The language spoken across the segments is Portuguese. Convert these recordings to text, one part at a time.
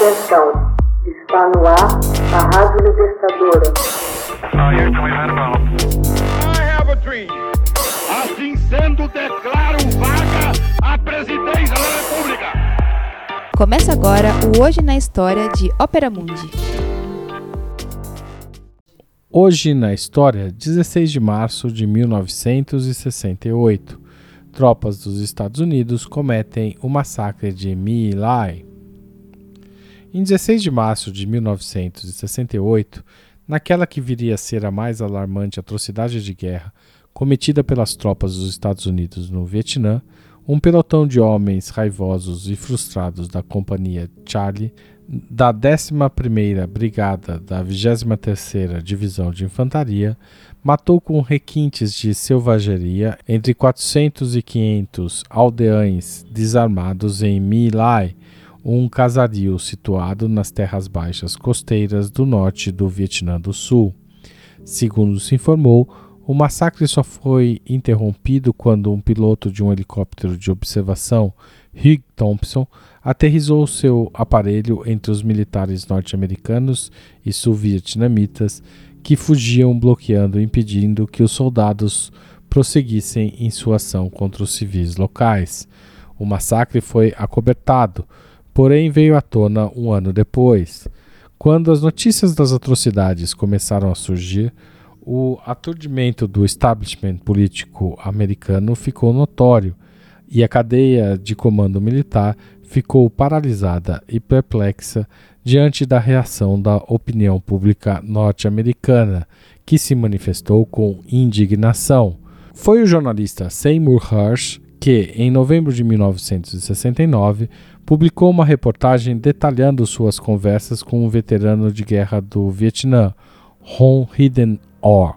Atenção, está no ar a Rádio Libertadora. Assim sendo, declaro vaga a presidência da República. Começa agora o Hoje na História de Ópera Mundi. Hoje na história, 16 de março de 1968, tropas dos Estados Unidos cometem o massacre de My Lai. Em 16 de março de 1968, naquela que viria a ser a mais alarmante atrocidade de guerra cometida pelas tropas dos Estados Unidos no Vietnã, um pelotão de homens raivosos e frustrados da Companhia Charlie da 11ª Brigada da 23ª Divisão de Infantaria matou com requintes de selvageria entre 400 e 500 aldeães desarmados em My Lai, um casario situado nas terras baixas costeiras do norte do Vietnã do Sul. Segundo se informou, o massacre só foi interrompido quando um piloto de um helicóptero de observação, Hugh Thompson, aterrizou seu aparelho entre os militares norte-americanos e sul-vietnamitas que fugiam bloqueando e impedindo que os soldados prosseguissem em sua ação contra os civis locais. O massacre foi acobertado, porém veio à tona um ano depois. Quando as notícias das atrocidades começaram a surgir, o aturdimento do establishment político americano ficou notório e a cadeia de comando militar ficou paralisada e perplexa diante da reação da opinião pública norte-americana, que se manifestou com indignação. Foi o jornalista Seymour Hersh que, em novembro de 1969, publicou uma reportagem detalhando suas conversas com um veterano de guerra do Vietnã, Hon Hidden Orr.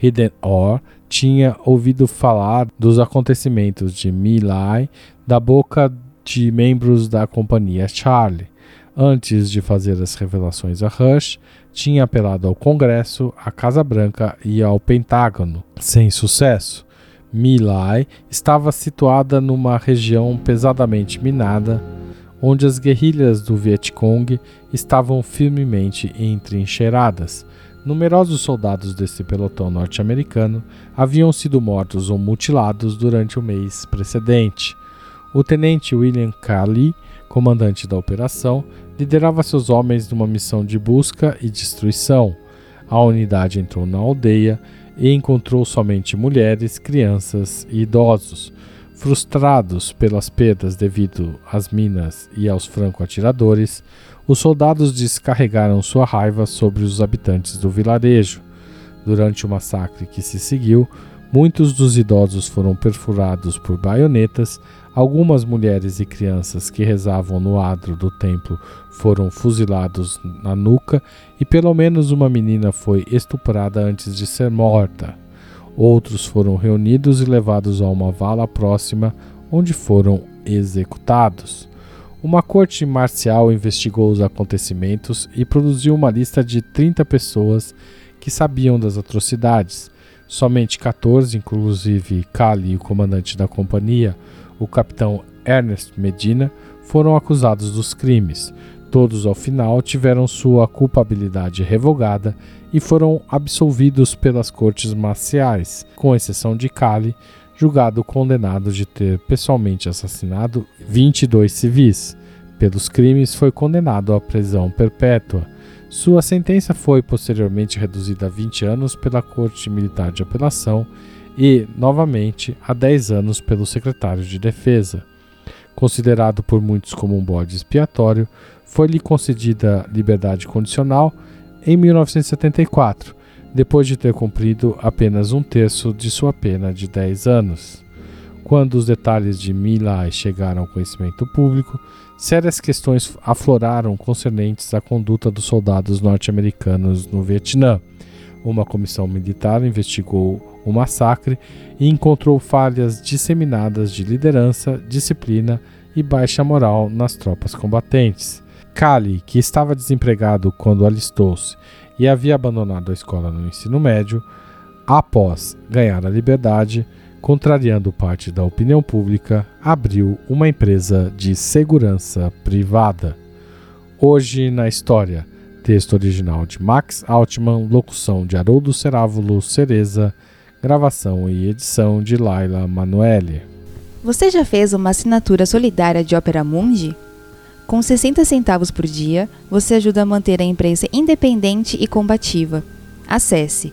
Hidden Orr tinha ouvido falar dos acontecimentos de My Lai da boca de membros da companhia Charlie. Antes de fazer as revelações a Rush, tinha apelado ao Congresso, à Casa Branca e ao Pentágono, sem sucesso. My estava situada numa região pesadamente minada, onde as guerrilhas do Vietcong estavam firmemente entrincheiradas. Numerosos soldados desse pelotão norte-americano haviam sido mortos ou mutilados durante o mês precedente. O tenente William Carley, comandante da operação, liderava seus homens numa missão de busca e destruição. A unidade entrou na aldeia e encontrou somente mulheres, crianças e idosos. Frustrados pelas perdas devido às minas e aos franco-atiradores, os soldados descarregaram sua raiva sobre os habitantes do vilarejo. Durante o massacre que se seguiu, muitos dos idosos foram perfurados por baionetas, algumas mulheres e crianças que rezavam no adro do templo foram fuzilados na nuca e pelo menos uma menina foi estuprada antes de ser morta. Outros foram reunidos e levados a uma vala próxima, onde foram executados. Uma corte marcial investigou os acontecimentos e produziu uma lista de 30 pessoas que sabiam das atrocidades. Somente 14, inclusive Kali, o comandante da companhia, o capitão Ernest Medina, foram acusados dos crimes. Todos, ao final, tiveram sua culpabilidade revogada e foram absolvidos pelas cortes marciais, com exceção de Kali, julgado condenado de ter pessoalmente assassinado 22 civis. Pelos crimes, foi condenado à prisão perpétua. Sua sentença foi posteriormente reduzida a 20 anos pela Corte Militar de Apelação e, novamente, a 10 anos pelo secretário de Defesa. Considerado por muitos como um bode expiatório, foi-lhe concedida liberdade condicional em 1974 depois de ter cumprido apenas um terço de sua pena de 10 anos. Quando os detalhes de Milai chegaram ao conhecimento público, sérias questões afloraram concernentes à conduta dos soldados norte-americanos no Vietnã. Uma comissão militar investigou o massacre e encontrou falhas disseminadas de liderança, disciplina e baixa moral nas tropas combatentes. Cali, que estava desempregado quando alistou-se e havia abandonado a escola no ensino médio, após ganhar a liberdade, contrariando parte da opinião pública, abriu uma empresa de segurança privada. Hoje na História. Texto original de Max Altman, locução de Haroldo Cerávulo Cereza, gravação e edição de Laila Manoeli. Você já fez uma assinatura solidária de Opera Mundi? Com 60 centavos por dia, você ajuda a manter a imprensa independente e combativa. Acesse